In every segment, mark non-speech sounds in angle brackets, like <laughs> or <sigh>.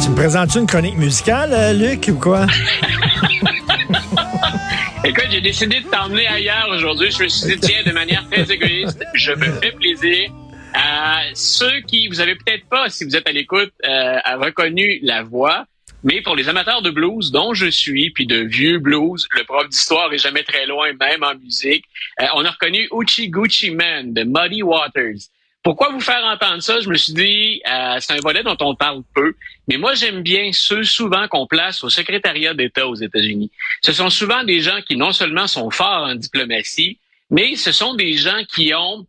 Tu me présentes une chronique musicale, euh, Luc, ou quoi? <laughs> Écoute, j'ai décidé de t'emmener ailleurs aujourd'hui. Je me suis dit, tiens, de manière très égoïste, je me fais plaisir. Euh, ceux qui, vous avez peut-être pas, si vous êtes à l'écoute, euh, reconnu la voix, mais pour les amateurs de blues, dont je suis, puis de vieux blues, le prof d'histoire est jamais très loin, même en musique, euh, on a reconnu Uchi Gucci Man de Muddy Waters. Pourquoi vous faire entendre ça? Je me suis dit, euh, c'est un volet dont on parle peu, mais moi j'aime bien ceux souvent qu'on place au secrétariat d'État aux États-Unis. Ce sont souvent des gens qui non seulement sont forts en diplomatie, mais ce sont des gens qui ont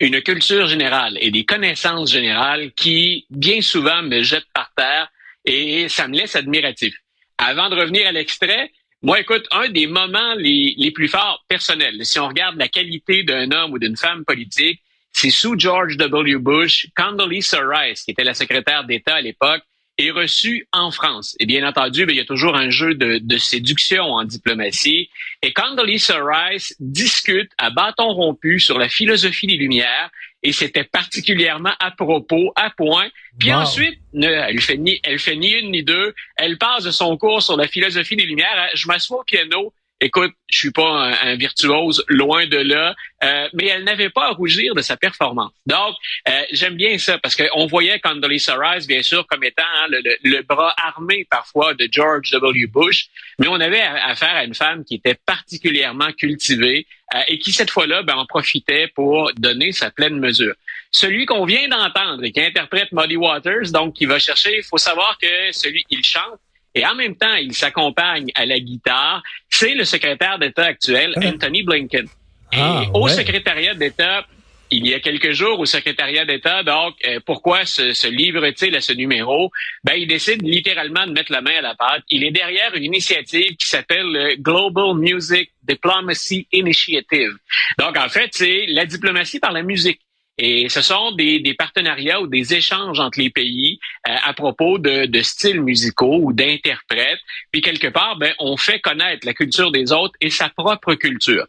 une culture générale et des connaissances générales qui, bien souvent, me jettent par terre et ça me laisse admiratif. Avant de revenir à l'extrait, moi, écoute, un des moments les, les plus forts personnels, si on regarde la qualité d'un homme ou d'une femme politique, c'est sous George W. Bush, Condoleezza Rice, qui était la secrétaire d'État à l'époque, est reçue en France. Et bien entendu, ben, il y a toujours un jeu de, de séduction en diplomatie. Et Condoleezza Rice discute à bâton rompu sur la philosophie des Lumières et c'était particulièrement à propos, à point. Puis Wow. ensuite, ne- elle fait ni, elle fait ni une ni deux. Elle passe de son cours sur la philosophie des Lumières. à, Je m'assois au piano. Écoute, je suis pas un, virtuose, loin de là, euh, mais elle n'avait pas à rougir de sa performance. Donc, euh, j'aime bien ça parce qu'on voyait Condoleezza Rice, bien sûr, comme étant hein, le, le- le bras armé parfois de George W. Bush, mais on avait affaire à une femme qui était particulièrement cultivée euh, et qui, cette fois-là, ben, en profitait pour donner sa pleine mesure. Celui qu'on vient d'entendre et qui interprète Muddy Waters, donc qui va chercher, il faut savoir que celui, il chante et en même temps, il s'accompagne à la guitare, c'est le secrétaire d'État actuel, Ah. Anthony Blinken. Et Ah, au secrétariat d'État, il y a quelques jours au secrétariat d'État, donc euh, pourquoi se, se livre-t-il à ce numéro? Ben, il décide littéralement de mettre la main à la pâte. Il est derrière une initiative qui s'appelle le Global Music Diplomacy Initiative. Donc, en fait, c'est la diplomatie par la musique. Et ce sont des, des partenariats ou des échanges entre les pays euh, à propos de, de styles musicaux ou d'interprètes. Puis quelque part, ben, on fait connaître la culture des autres et sa propre culture.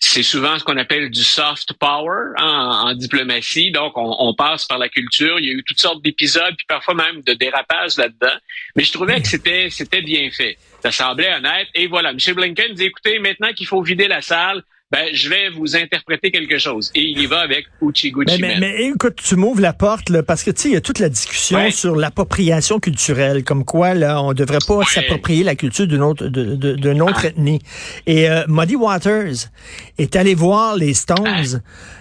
C'est souvent ce qu'on appelle du soft power hein, en, diplomatie. Donc, on, on passe par la culture. Il y a eu toutes sortes d'épisodes, puis parfois même de dérapages là-dedans. Mais je trouvais que c'était c'était bien fait. Ça semblait honnête. Et voilà, M. Blinken dit, écoutez, maintenant qu'il faut vider la salle, ben, je vais vous interpréter quelque chose. Et il y va avec Uchi Gucci Mais, mais, mais écoute, tu m'ouvres la porte, là, parce que tu sais, il y a toute la discussion Ouais. sur l'appropriation culturelle, comme quoi là, on devrait pas s'approprier la culture d'une autre d'une autre Ah. ethnie. Et euh, Muddy Waters est allé voir les Stones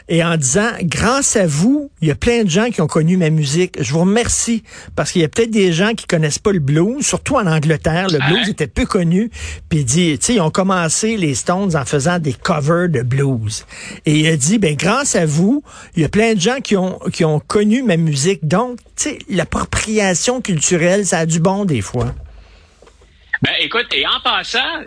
et en disant, grâce à vous, il y a plein de gens qui ont connu ma musique. Je vous remercie parce qu'il y a peut-être des gens qui connaissent pas le blues, surtout en Angleterre. Le blues Ouais. était peu connu. Puis il dit, tu sais, ils ont commencé les Stones en faisant des covers de blues. Et il a dit, ben grâce à vous, il y a plein de gens qui ont qui ont connu ma musique. Donc, tu sais, l'appropriation culturelle, ça a du bon des fois. Ben, écoute, et en passant,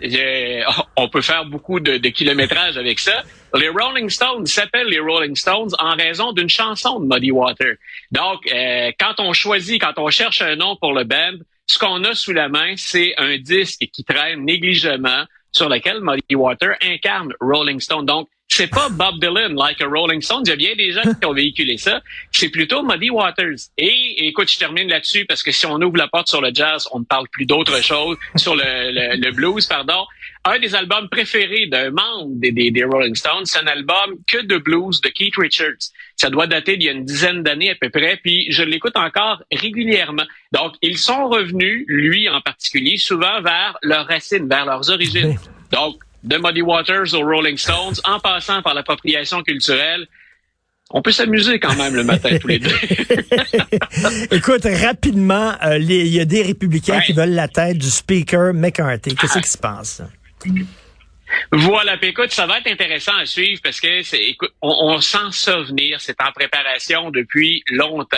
on peut faire beaucoup de, de kilométrage avec ça. Les Rolling Stones s'appellent les Rolling Stones en raison d'une chanson de Muddy Water. Donc, euh, quand on choisit, quand on cherche un nom pour le band, ce qu'on a sous la main, c'est un disque qui traîne négligemment sur lequel Muddy Water incarne Rolling Stone. Donc, c'est pas Bob Dylan, like a Rolling Stone. Il y a bien des gens qui ont véhiculé ça. C'est plutôt Muddy Waters. Et écoute, je termine là-dessus parce que si on ouvre la porte sur le jazz, on ne parle plus d'autre chose. sur le, le, le blues, pardon. Un des albums préférés d'un membre des, des, des Rolling Stones, c'est un album que de blues de Keith Richards. Ça doit dater d'il y a une dizaine d'années à peu près, puis je l'écoute encore régulièrement. Donc, ils sont revenus, lui en particulier, souvent vers leurs racines, vers leurs origines. <laughs> Donc, de Muddy Waters aux Rolling Stones, en passant par l'appropriation culturelle, on peut s'amuser quand même le matin tous les deux. <laughs> Écoute, rapidement, euh, il y a des républicains Ouais. qui veulent la tête du speaker McCarthy. Qu'est-ce qui se passe? Voilà, puis écoute, ça va être intéressant à suivre parce que c'est, on, on sent ça venir, c'est en préparation depuis longtemps.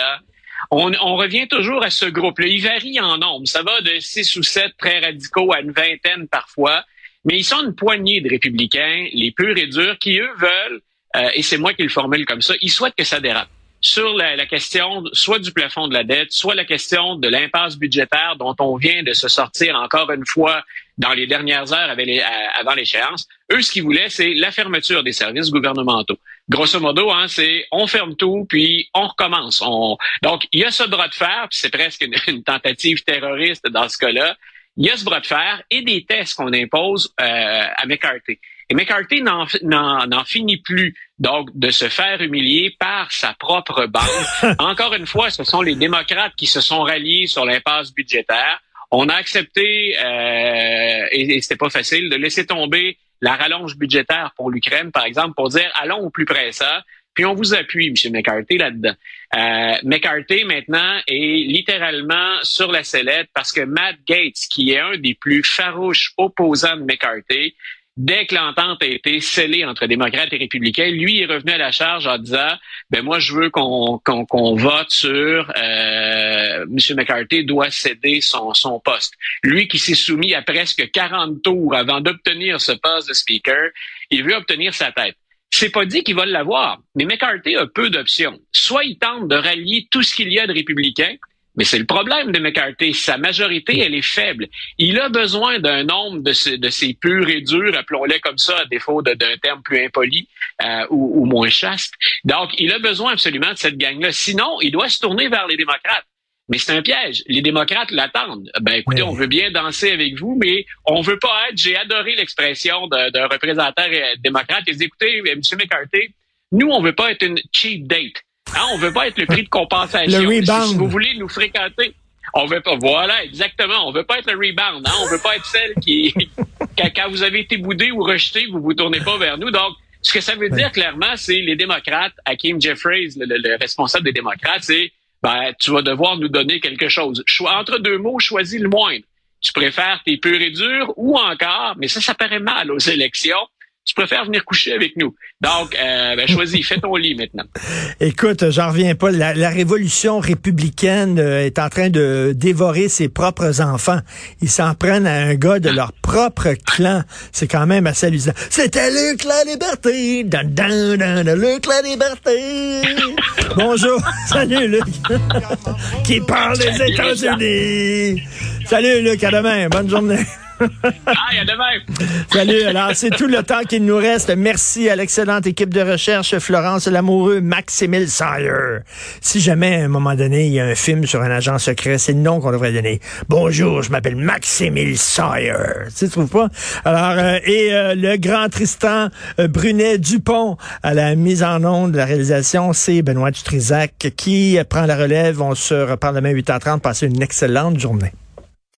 on, revient toujours à ce groupe-là. Il varie en nombre. Ça va de six ou sept très radicaux à une vingtaine parfois. Mais ils sont une poignée de républicains, les purs et durs, qui, eux, veulent, euh, et c'est moi qui le formule comme ça, ils souhaitent que ça dérape sur la, question soit du plafond de la dette, soit la question de l'impasse budgétaire dont on vient de se sortir encore une fois dans les dernières heures avant l'échéance. Eux, ce qu'ils voulaient, c'est la fermeture des services gouvernementaux. Grosso modo, hein, c'est on ferme tout, puis on recommence. On... Donc, il y a ce bras de fer, puis c'est presque une, une, tentative terroriste dans ce cas-là. Il y a ce bras de fer et des tests qu'on impose euh, à McCarthy. Et McCarthy n'en finit plus donc de se faire humilier par sa propre bande. <laughs> Encore une fois, ce sont les démocrates qui se sont ralliés sur l'impasse budgétaire. On a accepté, euh, et, c'était pas facile, de laisser tomber la rallonge budgétaire pour l'Ukraine, par exemple, pour dire allons au plus pressant. Puis on vous appuie, M. McCarthy, là-dedans. Euh, McCarthy, maintenant, est littéralement sur la sellette parce que Matt Gates, qui est un des plus farouches opposants de McCarthy, dès que l'entente a été scellée entre démocrates et républicains, lui est revenu à la charge en disant ben moi je veux qu'on qu'on vote sur euh, M. McCarthy doit céder son, son poste. Lui qui s'est soumis à presque 40 tours avant d'obtenir ce poste de speaker, il veut obtenir sa tête. C'est pas dit qu'il va l'avoir, mais McCarthy a peu d'options. Soit il tente de rallier tout ce qu'il y a de républicains, mais c'est le problème de McCarthy. Sa majorité, elle est faible. Il a besoin d'un nombre de, de ces purs et durs, appelons-les comme ça, à défaut d'un terme plus impoli euh, ou, ou, moins chaste. Donc, il a besoin absolument de cette gang-là. Sinon, il doit se tourner vers les démocrates. Mais c'est un piège. Les démocrates l'attendent. Ben, écoutez, on veut bien danser avec vous, mais on veut pas être. J'ai adoré l'expression d'un représentant démocrate. Il dit, écoutez, M. McCarthy, nous, on veut pas être une cheap date. Hein, on veut pas être le prix de compensation. Le rebound. Si vous voulez nous fréquenter, on veut pas. Voilà, exactement. On veut pas être le rebound. Hein? On veut pas être celle qui, <laughs> quand, vous avez été boudé ou rejeté, vous vous tournez pas vers nous. Donc, ce que ça veut dire clairement, c'est les démocrates, Hakim Jeffries, le, le, responsable des démocrates, c'est ben, tu vas devoir nous donner quelque chose. entre deux mots, choisis le moindre. Tu préfères tes purs et durs ou encore, mais ça, ça paraît mal aux élections, tu préfères venir coucher avec nous. Donc, euh, ben, choisis, fais ton lit maintenant. <laughs> Écoute, j'en reviens pas. La, la révolution républicaine euh, est en train de dévorer ses propres enfants. Ils s'en prennent à un gars de leur propre clan. C'est quand même assez amusant. C'était Luc la liberté. Dan, dan, dan, Luc la liberté. <laughs> Bonjour. <laughs> Salut, Luc. Qui parle des États-Unis. Salut, Luc. À demain. Bonne journée. Ah, à demain. Salut. Alors, c'est tout le temps qu'il nous reste. Merci à l'excellente équipe de recherche, Florence Lamoureux, Maximile Sire. Si jamais, à un moment donné, il y a un film sur un agent secret, c'est le nom qu'on devrait donner. Bonjour, je m'appelle Maximile Sire. Tu trouves pas? Alors, euh, et euh, le grand Tristan euh, Brunet Dupont à la mise en onde de la réalisation, c'est Benoît Dutrisac qui prend la relève. On se reparle demain 8h30. Passez une excellente journée.